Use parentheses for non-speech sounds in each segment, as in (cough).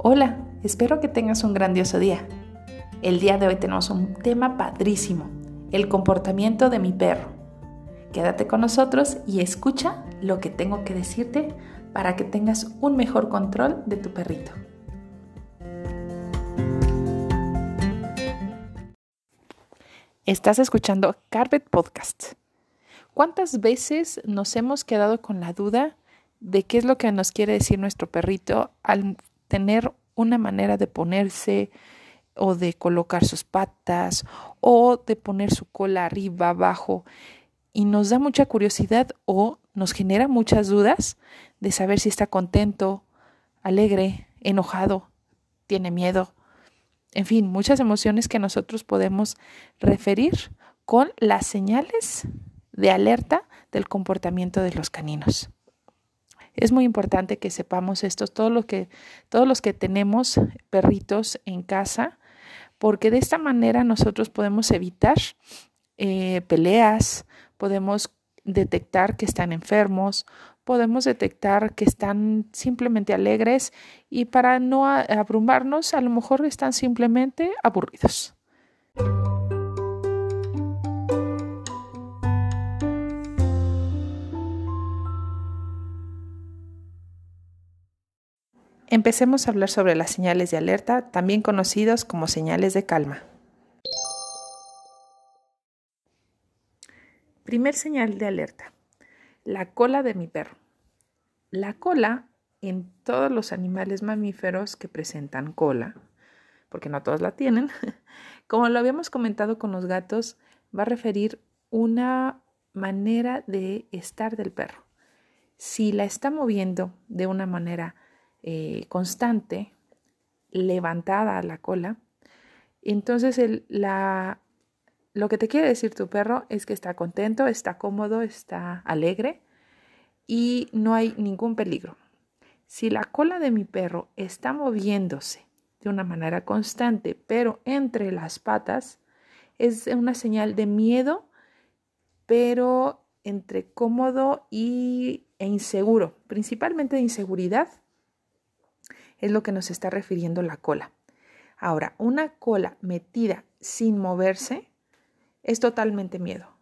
Hola, espero que tengas un grandioso día. El día de hoy tenemos un tema padrísimo, el comportamiento de mi perro. Quédate con nosotros y escucha lo que tengo que decirte para que tengas un mejor control de tu perrito. Estás escuchando Carpet Podcast. ¿Cuántas veces nos hemos quedado con la duda de qué es lo que nos quiere decir nuestro perrito al tener una manera de ponerse o de colocar sus patas o de poner su cola arriba, abajo y nos da mucha curiosidad o nos genera muchas dudas de saber si está contento, alegre, enojado, tiene miedo, en fin, muchas emociones que nosotros podemos referir con las señales de alerta del comportamiento de los caninos. Es muy importante que sepamos esto, todo que, todos los que tenemos perritos en casa, porque de esta manera nosotros podemos evitar eh, peleas, podemos detectar que están enfermos, podemos detectar que están simplemente alegres y para no abrumarnos, a lo mejor están simplemente aburridos. Empecemos a hablar sobre las señales de alerta, también conocidos como señales de calma. Primer señal de alerta. La cola de mi perro. La cola en todos los animales mamíferos que presentan cola, porque no todos la tienen, (laughs) como lo habíamos comentado con los gatos, va a referir una manera de estar del perro. Si la está moviendo de una manera eh, constante, levantada la cola, entonces la, lo que te quiere decir tu perro es que está contento, está cómodo, está alegre y no hay ningún peligro. Si la cola de mi perro está moviéndose de una manera constante, pero entre las patas, es una señal de miedo, pero entre cómodo y, e inseguro, principalmente de inseguridad es lo que nos está refiriendo la cola. Ahora, una cola metida sin moverse es totalmente miedo.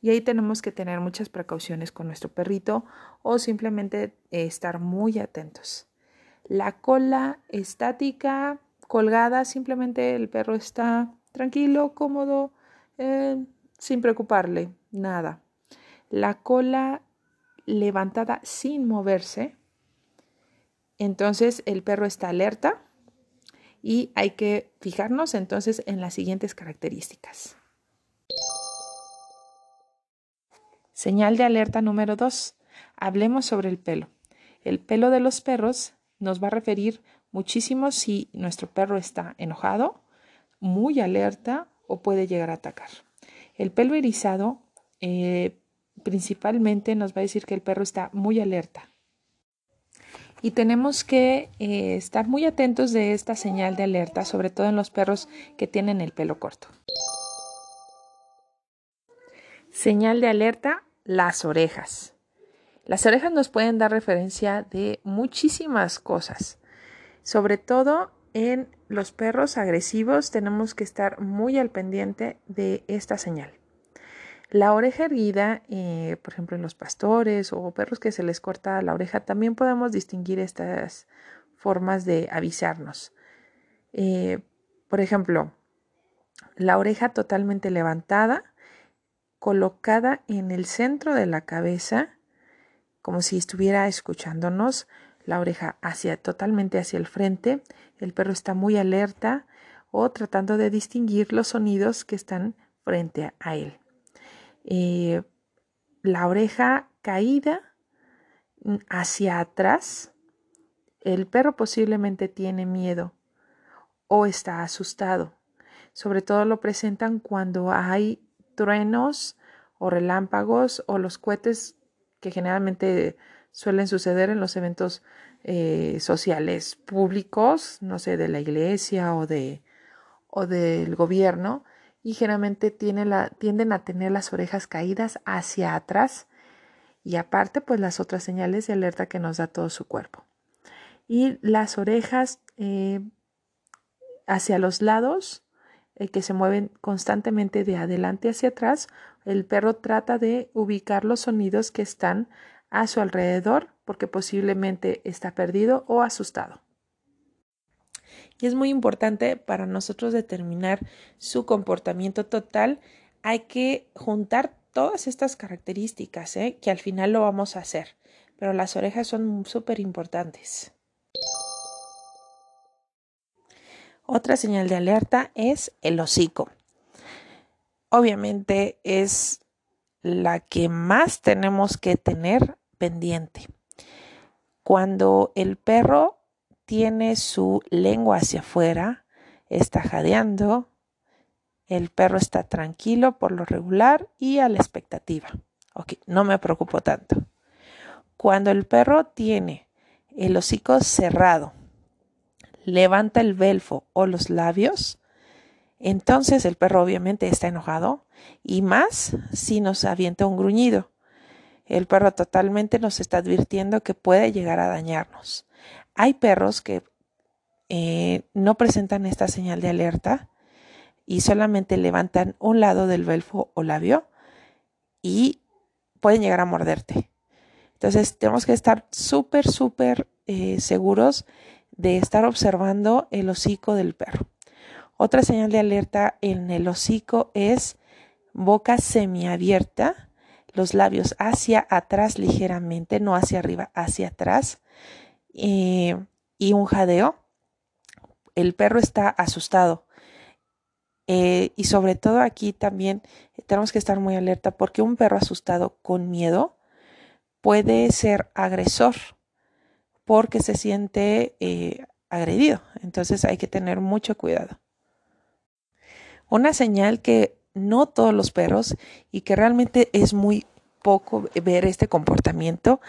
Y ahí tenemos que tener muchas precauciones con nuestro perrito o simplemente eh, estar muy atentos. La cola estática, colgada, simplemente el perro está tranquilo, cómodo, eh, sin preocuparle, nada. La cola levantada sin moverse entonces el perro está alerta y hay que fijarnos entonces en las siguientes características. Señal de alerta número 2. Hablemos sobre el pelo. El pelo de los perros nos va a referir muchísimo si nuestro perro está enojado, muy alerta o puede llegar a atacar. El pelo erizado eh, principalmente nos va a decir que el perro está muy alerta, y tenemos que eh, estar muy atentos de esta señal de alerta, sobre todo en los perros que tienen el pelo corto. Señal de alerta, las orejas. Las orejas nos pueden dar referencia de muchísimas cosas, sobre todo en los perros agresivos tenemos que estar muy al pendiente de esta señal. La oreja erguida, eh, por ejemplo, en los pastores o perros que se les corta la oreja, también podemos distinguir estas formas de avisarnos. Eh, por ejemplo, la oreja totalmente levantada, colocada en el centro de la cabeza, como si estuviera escuchándonos, la oreja hacia totalmente hacia el frente, el perro está muy alerta o tratando de distinguir los sonidos que están frente a él. Eh, la oreja caída mm, hacia atrás, el perro posiblemente tiene miedo o está asustado. Sobre todo lo presentan cuando hay truenos o relámpagos o los cohetes que generalmente suelen suceder en los eventos eh, sociales públicos, no sé, de la iglesia o, de, o del gobierno, y generalmente tienden a tener las orejas caídas hacia atrás y aparte pues las otras señales de alerta que nos da todo su cuerpo. Y las orejas eh, hacia los lados, eh, que se mueven constantemente de adelante hacia atrás, el perro trata de ubicar los sonidos que están a su alrededor porque posiblemente está perdido o asustado. Y es muy importante para nosotros determinar su comportamiento total. Hay que juntar todas estas características, ¿eh? que al final lo vamos a hacer, pero las orejas son súper importantes. Otra señal de alerta es el hocico. Obviamente es la que más tenemos que tener pendiente. Cuando el perro tiene su lengua hacia afuera, está jadeando, el perro está tranquilo por lo regular y a la expectativa. Ok, no me preocupo tanto. Cuando el perro tiene el hocico cerrado, levanta el belfo o los labios, entonces el perro obviamente está enojado y más si nos avienta un gruñido. El perro totalmente nos está advirtiendo que puede llegar a dañarnos. Hay perros que eh, no presentan esta señal de alerta y solamente levantan un lado del belfo o labio y pueden llegar a morderte. Entonces tenemos que estar súper, súper eh, seguros de estar observando el hocico del perro. Otra señal de alerta en el hocico es boca semiabierta los labios hacia atrás ligeramente, no hacia arriba, hacia atrás, eh, y un jadeo. El perro está asustado. Eh, y sobre todo aquí también tenemos que estar muy alerta porque un perro asustado con miedo puede ser agresor porque se siente eh, agredido. Entonces hay que tener mucho cuidado. Una señal que no todos los perros y que realmente es muy poco ver este comportamiento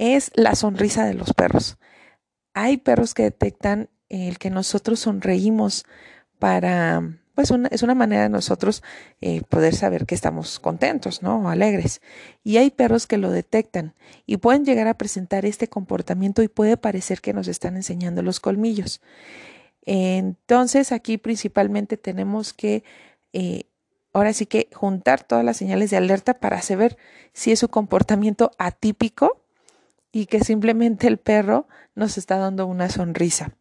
es la sonrisa de los perros. Hay perros que detectan el que nosotros sonreímos para, pues es una manera de nosotros eh, poder saber que estamos contentos, ¿no? O alegres. Y hay perros que lo detectan y pueden llegar a presentar este comportamiento y puede parecer que nos están enseñando los colmillos. Entonces aquí principalmente tenemos que eh, ahora sí que juntar todas las señales de alerta para saber si es su comportamiento atípico y que simplemente el perro nos está dando una sonrisa.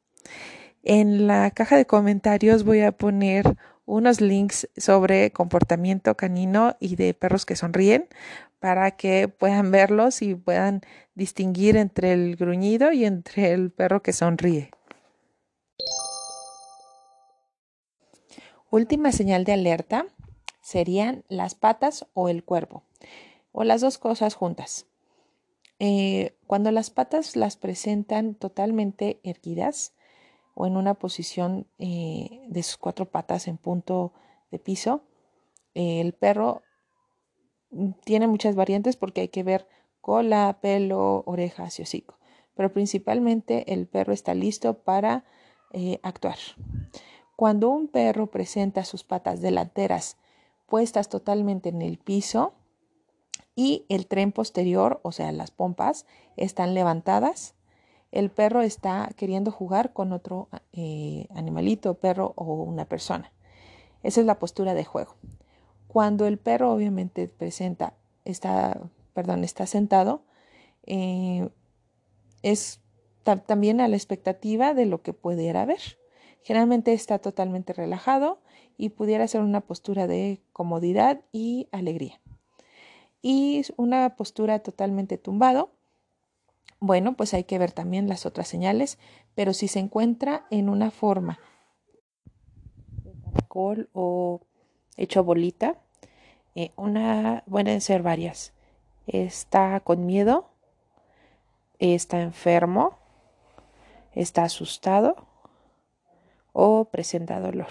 En la caja de comentarios voy a poner unos links sobre comportamiento canino y de perros que sonríen para que puedan verlos y puedan distinguir entre el gruñido y entre el perro que sonríe. Última señal de alerta serían las patas o el cuerpo, o las dos cosas juntas. Eh, cuando las patas las presentan totalmente erguidas o en una posición eh, de sus cuatro patas en punto de piso, eh, el perro tiene muchas variantes porque hay que ver cola, pelo, orejas y hocico. Pero principalmente el perro está listo para actuar. Cuando un perro presenta sus patas delanteras puestas totalmente en el piso y el tren posterior, o sea, las pompas, están levantadas. El perro está queriendo jugar con otro eh, animalito, perro o una persona. Esa es la postura de juego. Cuando el perro obviamente presenta, está, perdón, está sentado, eh, es también a la expectativa de lo que pudiera ver. Generalmente está totalmente relajado y pudiera ser una postura de comodidad y alegría. Y una postura totalmente tumbado, bueno, pues hay que ver también las otras señales, pero si se encuentra en una forma de caracol o hecho bolita, eh, una pueden ser varias. Está con miedo, está enfermo, está asustado o presenta dolor.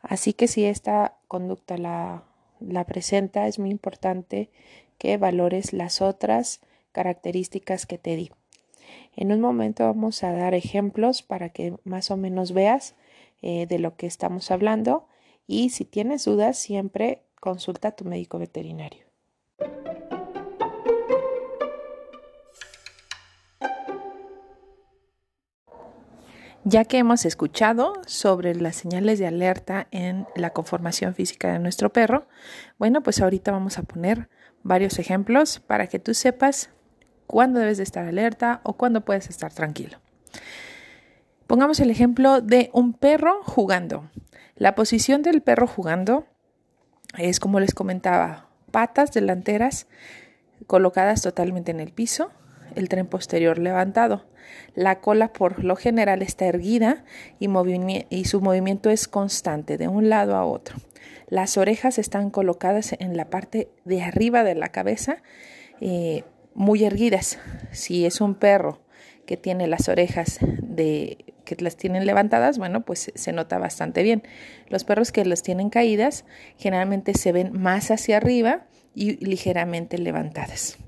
Así que si esta conducta la, la presenta, es muy importante que valores las otras características que te di. En un momento vamos a dar ejemplos para que más o menos veas eh, de lo que estamos hablando y si tienes dudas siempre consulta a tu médico veterinario. Ya que hemos escuchado sobre las señales de alerta en la conformación física de nuestro perro, bueno, pues ahorita vamos a poner varios ejemplos para que tú sepas cuándo debes de estar alerta o cuándo puedes estar tranquilo. Pongamos el ejemplo de un perro jugando. La posición del perro jugando es como les comentaba, patas delanteras colocadas totalmente en el piso, el tren posterior levantado. La cola por lo general está erguida y, su movimiento es constante de un lado a otro. Las orejas están colocadas en la parte de arriba de la cabeza, eh, muy erguidas. Si es un perro que tiene las orejas de que las tienen levantadas, bueno, pues se nota bastante bien. Los perros que las tienen caídas generalmente se ven más hacia arriba y ligeramente levantadas.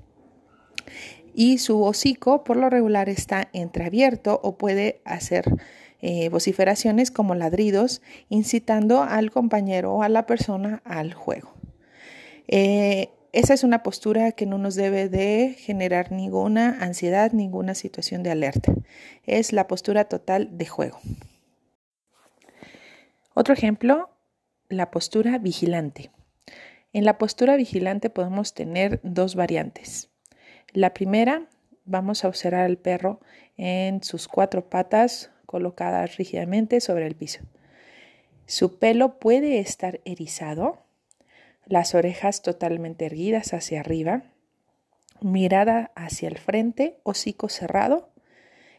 Y su hocico por lo regular está entreabierto o puede hacer eh, vociferaciones como ladridos, incitando al compañero o a la persona al juego. Eh, esa es una postura que no nos debe de generar ninguna ansiedad, ninguna situación de alerta. Es la postura total de juego. Otro ejemplo, la postura vigilante. En la postura vigilante podemos tener dos variantes. La primera, vamos a observar al perro en sus cuatro patas colocadas rígidamente sobre el piso. Su pelo puede estar erizado, las orejas totalmente erguidas hacia arriba, mirada hacia el frente, hocico cerrado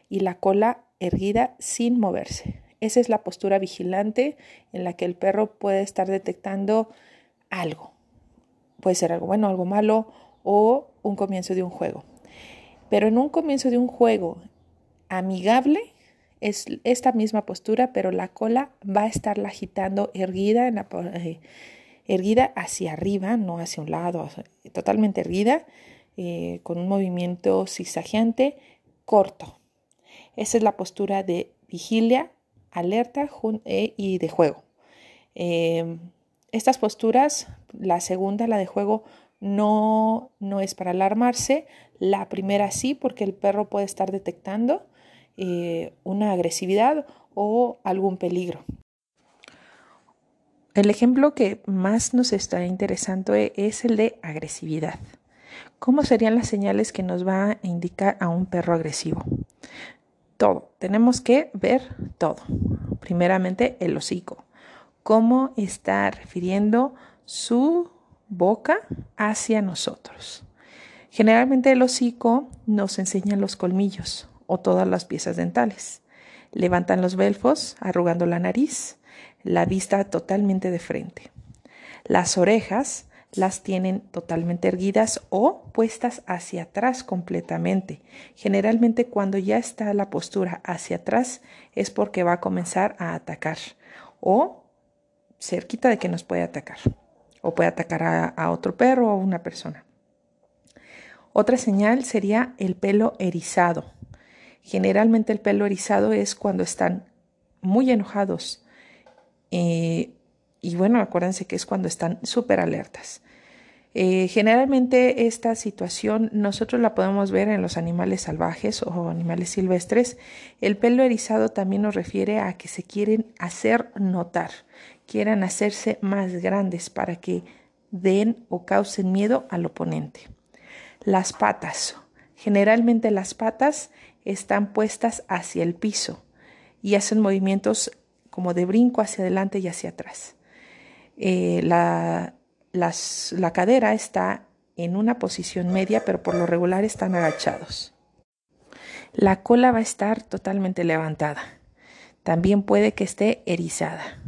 y la cola erguida sin moverse. Esa es la postura vigilante en la que el perro puede estar detectando algo. Puede ser algo bueno, algo malo o un comienzo de un juego. Pero en un comienzo de un juego amigable es esta misma postura, pero la cola va a estar agitando erguida en la, eh, erguida hacia arriba, no hacia un lado, totalmente erguida, eh, con un movimiento zigzagueante corto. Esa es la postura de vigilia, alerta eh, y de juego. Estas posturas, la segunda, la de juego, no, no es para alarmarse, la primera sí, porque el perro puede estar detectando eh, una agresividad o algún peligro. El ejemplo que más nos está interesando e, es el de agresividad. ¿Cómo serían las señales que nos va a indicar a un perro agresivo? Todo. Tenemos que ver todo. Primeramente, el hocico. Cómo está refiriendo su boca hacia nosotros. Generalmente el hocico nos enseña los colmillos o todas las piezas dentales. Levantan los belfos, arrugando la nariz, la vista totalmente de frente. Las orejas las tienen totalmente erguidas o puestas hacia atrás completamente. Generalmente cuando ya está la postura hacia atrás es porque va a comenzar a atacar o cerquita de que nos puede atacar o puede atacar a, a otro perro o una persona. Otra señal sería el pelo erizado. Generalmente el pelo erizado es cuando están muy enojados, eh, y bueno, acuérdense que es cuando están súper alertas. Eh, generalmente esta situación nosotros la podemos ver en los animales salvajes o animales silvestres. El pelo erizado también nos refiere a que se quieren hacer notar, quieran hacerse más grandes para que den o causen miedo al oponente. Las patas. Generalmente las patas están puestas hacia el piso y hacen movimientos como de brinco hacia adelante y hacia atrás. Eh, la, la cadera está en una posición media, pero por lo regular están agachados. La cola va a estar totalmente levantada. También puede que esté erizada.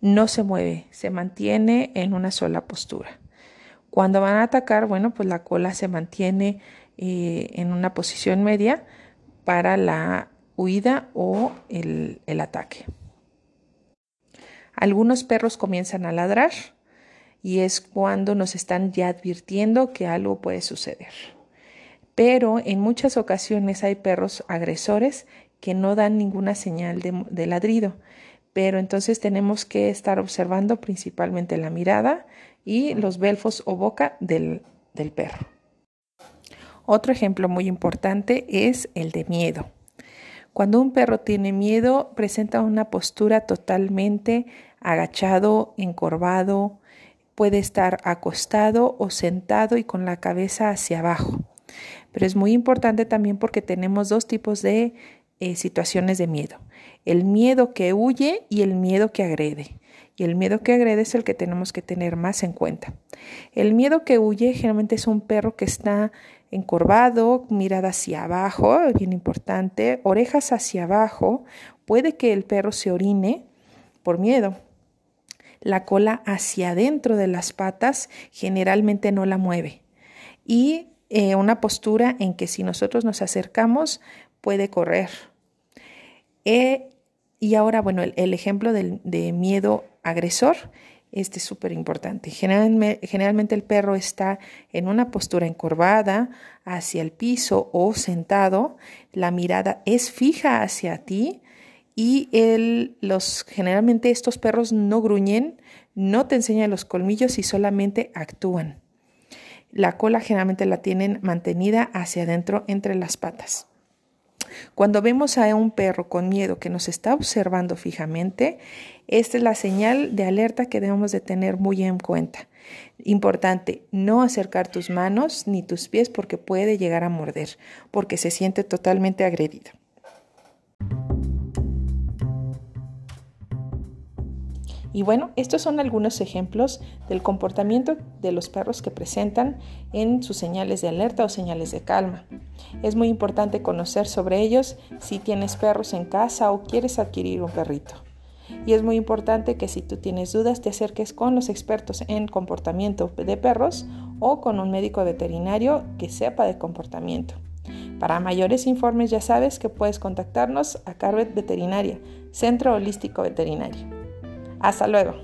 No se mueve, se mantiene en una sola postura. Cuando van a atacar, bueno, pues la cola se mantiene eh, en una posición media para la huida o el ataque. Algunos perros comienzan a ladrar y es cuando nos están ya advirtiendo que algo puede suceder. Pero en muchas ocasiones hay perros agresores que no dan ninguna señal de, ladrido. Pero entonces tenemos que estar observando principalmente la mirada y los belfos o boca del, del perro. Otro ejemplo muy importante es el de miedo. Cuando un perro tiene miedo, presenta una postura totalmente agachado, encorvado, puede estar acostado o sentado y con la cabeza hacia abajo. Pero es muy importante también porque tenemos dos tipos de eh, situaciones de miedo. El miedo que huye y el miedo que agrede. Y el miedo que agrede es el que tenemos que tener más en cuenta. El miedo que huye generalmente es un perro que está encorvado, mirada hacia abajo, bien importante, orejas hacia abajo. Puede que el perro se orine por miedo. La cola hacia adentro de las patas generalmente no la mueve. Y eh, una postura en que si nosotros nos acercamos puede correr. Eh, y ahora, bueno, el, ejemplo de miedo agresor, este es súper importante. Generalmente, generalmente, el perro está en una postura encorvada hacia el piso o sentado, la mirada es fija hacia ti y el, los, generalmente estos perros no gruñen, no te enseñan los colmillos y solamente actúan. La cola generalmente la tienen mantenida hacia adentro entre las patas. Cuando vemos a un perro con miedo que nos está observando fijamente, esta es la señal de alerta que debemos de tener muy en cuenta. Importante, no acercar tus manos ni tus pies porque puede llegar a morder, porque se siente totalmente agredido. Y bueno, estos son algunos ejemplos del comportamiento de los perros que presentan en sus señales de alerta o señales de calma. Es muy importante conocer sobre ellos si tienes perros en casa o quieres adquirir un perrito. Y es muy importante que si tú tienes dudas te acerques con los expertos en comportamiento de perros o con un médico veterinario que sepa de comportamiento. Para mayores informes ya sabes que puedes contactarnos a Carvet Veterinaria, Centro Holístico Veterinario. Hasta luego.